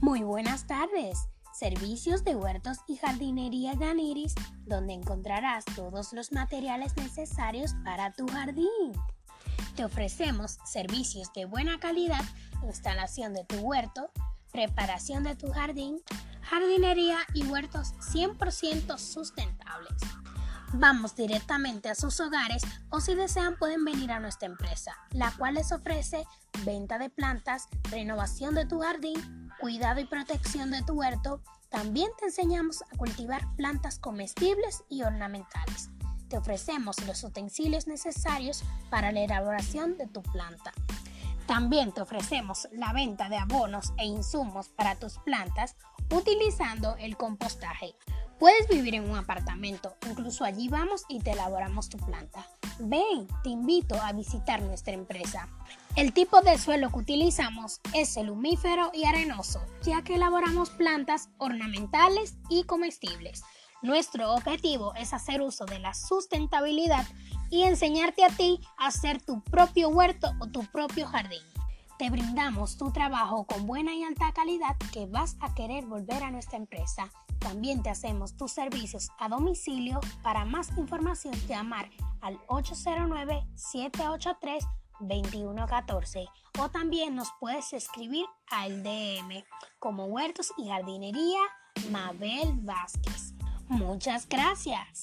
Muy buenas tardes. Servicios de huertos y jardinería Ganiris, donde encontrarás todos los materiales necesarios para tu jardín. Te ofrecemos servicios de buena calidad, instalación de tu huerto, preparación de tu jardín, jardinería y huertos 100% sustentables. Vamos directamente a sus hogares o si desean pueden venir a nuestra empresa, la cual les ofrece venta de plantas, renovación de tu jardín, cuidado y protección de tu huerto. También te enseñamos a cultivar plantas comestibles y ornamentales. Te ofrecemos los utensilios necesarios para la elaboración de tu planta. También te ofrecemos la venta de abonos e insumos para tus plantas utilizando el compostaje. Puedes vivir en un apartamento, incluso allí vamos y te elaboramos tu planta. Ven, te invito a visitar nuestra empresa. El tipo de suelo que utilizamos es el humífero y arenoso, ya que elaboramos plantas ornamentales y comestibles. Nuestro objetivo es hacer uso de la sustentabilidad y enseñarte a ti a hacer tu propio huerto o tu propio jardín. Te brindamos tu trabajo con buena y alta calidad que vas a querer volver a nuestra empresa. También te hacemos tus servicios a domicilio. Para más información, llamar al 809-783-2114 o también nos puedes escribir al DM como Huertos y Jardinería Mabel Vázquez. Muchas gracias.